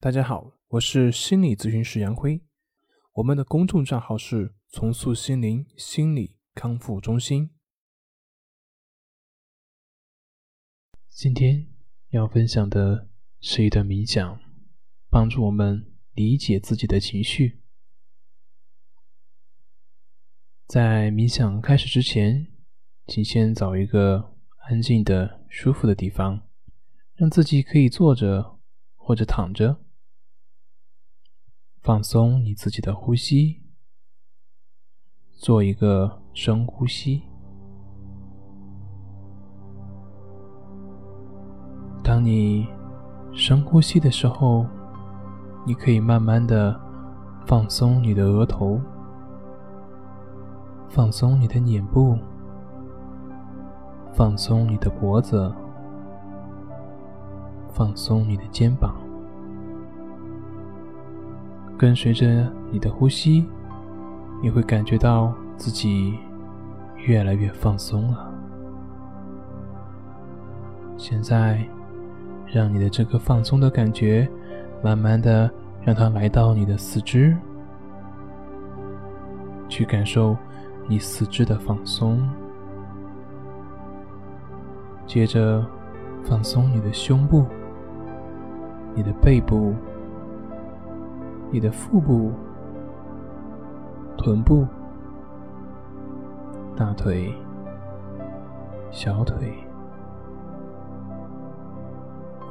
大家好，我是心理咨询师杨辉，我们的公众账号是“重塑心灵心理康复中心”。今天要分享的是一段冥想，帮助我们理解自己的情绪。在冥想开始之前，请先找一个安静的、舒服的地方，让自己可以坐着或者躺着。放松你自己的呼吸，做一个深呼吸。当你深呼吸的时候，你可以慢慢的放松你的额头，放松你的脸部，放松你的脖子，放松你的肩膀。跟随着你的呼吸，你会感觉到自己越来越放松了。现在，让你的这个放松的感觉，慢慢的让它来到你的四肢，去感受你四肢的放松。接着，放松你的胸部、你的背部。你的腹部、臀部、大腿、小腿，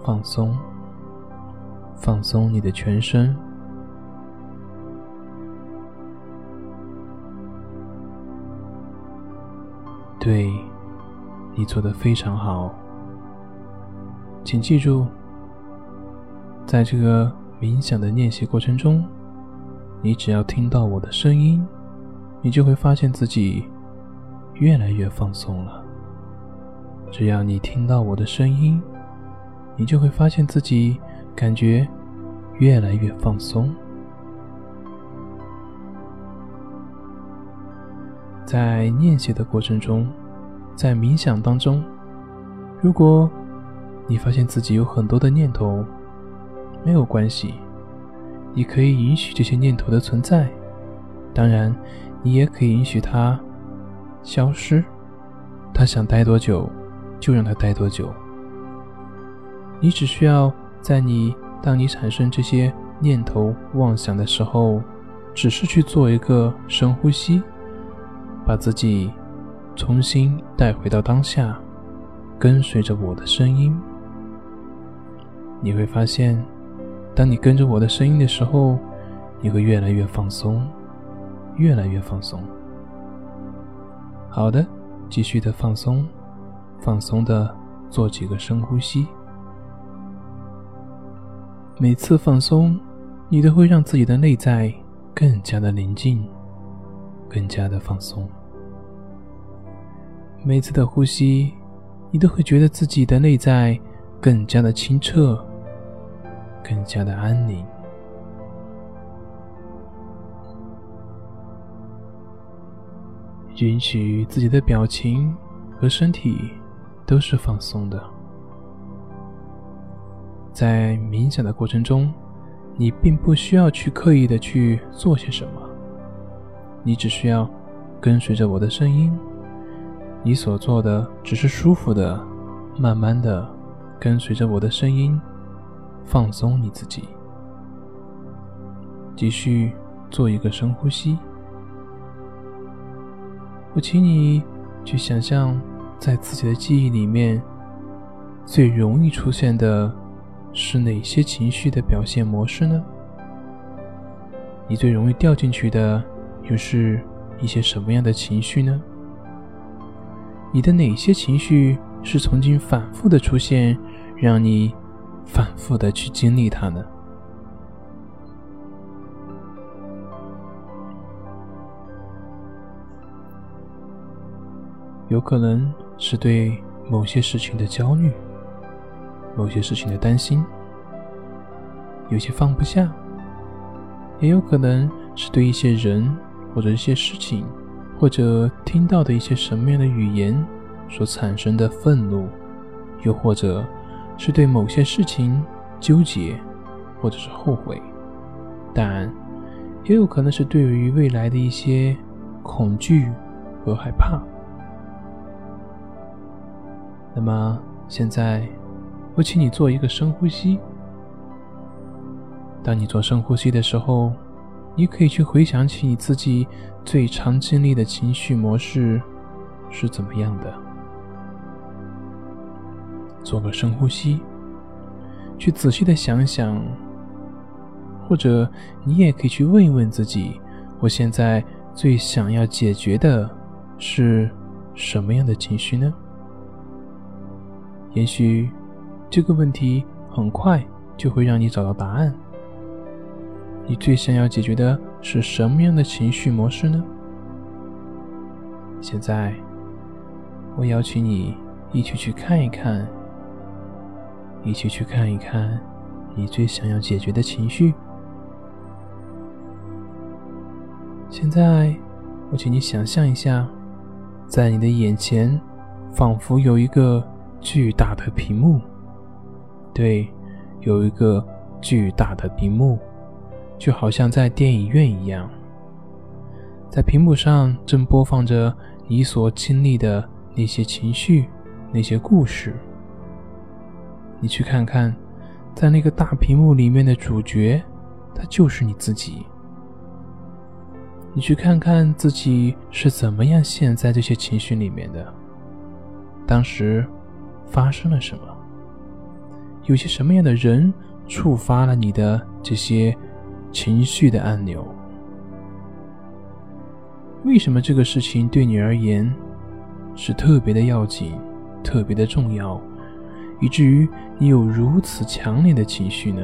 放松，放松你的全身。对，你做的非常好。请记住，在这个。冥想的练习过程中，你只要听到我的声音，你就会发现自己越来越放松了。只要你听到我的声音，你就会发现自己感觉越来越放松。在练习的过程中，在冥想当中，如果你发现自己有很多的念头，没有关系，你可以允许这些念头的存在。当然，你也可以允许它消失。他想待多久，就让他待多久。你只需要在你当你产生这些念头妄想的时候，只是去做一个深呼吸，把自己重新带回到当下，跟随着我的声音，你会发现。当你跟着我的声音的时候，你会越来越放松，越来越放松。好的，继续的放松，放松的做几个深呼吸。每次放松，你都会让自己的内在更加的宁静，更加的放松。每次的呼吸，你都会觉得自己的内在更加的清澈。更加的安宁，允许自己的表情和身体都是放松的。在冥想的过程中，你并不需要去刻意的去做些什么，你只需要跟随着我的声音，你所做的只是舒服的，慢慢的跟随着我的声音。放松你自己，继续做一个深呼吸。我请你去想象，在自己的记忆里面，最容易出现的是哪些情绪的表现模式呢？你最容易掉进去的又是一些什么样的情绪呢？你的哪些情绪是曾经反复的出现，让你？反复的去经历它呢？有可能是对某些事情的焦虑，某些事情的担心，有些放不下；也有可能是对一些人或者一些事情，或者听到的一些什么样的语言所产生的愤怒，又或者。是对某些事情纠结、或者是后悔，但也有可能是对于未来的一些恐惧和害怕。那么现在，我请你做一个深呼吸。当你做深呼吸的时候，你可以去回想起你自己最常经历的情绪模式是怎么样的。做个深呼吸，去仔细的想想，或者你也可以去问一问自己：我现在最想要解决的是什么样的情绪呢？也许这个问题很快就会让你找到答案。你最想要解决的是什么样的情绪模式呢？现在，我邀请你一起去看一看，一起去看一看你最想要解决的情绪。现在，我请你想象一下，在你的眼前，仿佛有一个巨大的屏幕。对，有一个巨大的屏幕。就好像在电影院一样，在屏幕上正播放着你所经历的那些情绪、那些故事。你去看看，在那个大屏幕里面的主角，他就是你自己。你去看看自己是怎么样陷在这些情绪里面的，当时发生了什么？有些什么样的人触发了你的这些？情绪的按钮，为什么这个事情对你而言是特别的要紧、特别的重要，以至于你有如此强烈的情绪呢？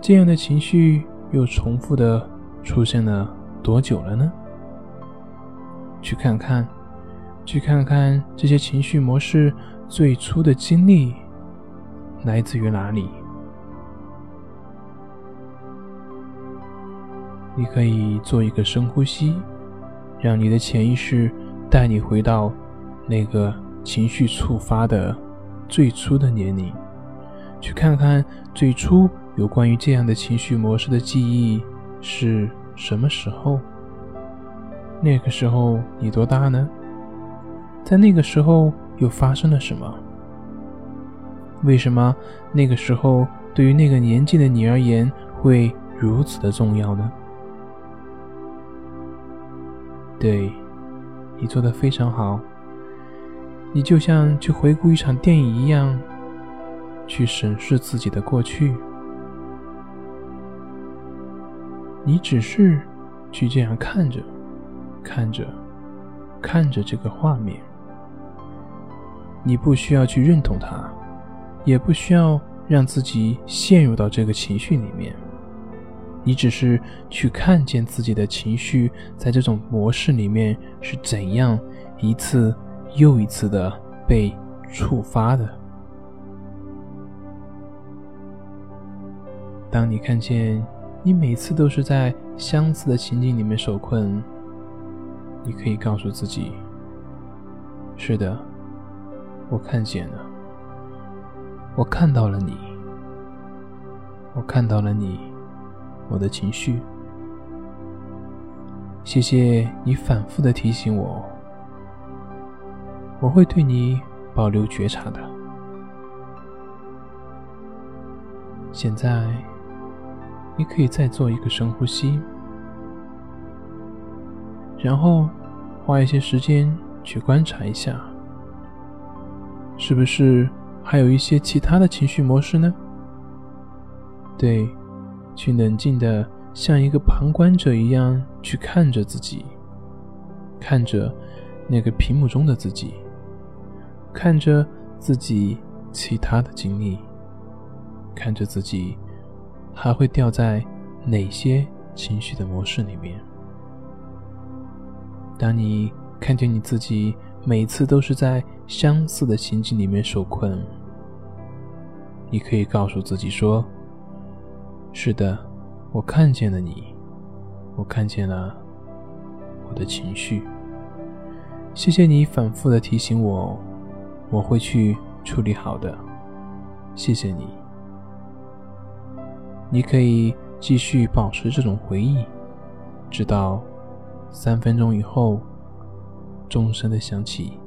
这样的情绪又重复的出现了多久了呢？去看看，去看看这些情绪模式最初的经历来自于哪里？你可以做一个深呼吸，让你的潜意识带你回到那个情绪触发的最初的年龄，去看看最初有关于这样的情绪模式的记忆是什么时候。那个时候你多大呢？在那个时候又发生了什么？为什么那个时候对于那个年纪的你而言会如此的重要呢？对，你做的非常好。你就像去回顾一场电影一样，去审视自己的过去。你只是去这样看着，看着，看着这个画面。你不需要去认同它，也不需要让自己陷入到这个情绪里面。你只是去看见自己的情绪在这种模式里面是怎样一次又一次的被触发的。当你看见你每次都是在相似的情景里面受困，你可以告诉自己：“是的，我看见了，我看到了你，我看到了你。”我的情绪，谢谢你反复的提醒我，我会对你保留觉察的。现在，你可以再做一个深呼吸，然后花一些时间去观察一下，是不是还有一些其他的情绪模式呢？对。去冷静的像一个旁观者一样去看着自己，看着那个屏幕中的自己，看着自己其他的经历，看着自己还会掉在哪些情绪的模式里面。当你看见你自己每次都是在相似的情景里面受困，你可以告诉自己说。是的，我看见了你，我看见了我的情绪。谢谢你反复的提醒我，我会去处理好的。谢谢你。你可以继续保持这种回忆，直到三分钟以后钟声的响起。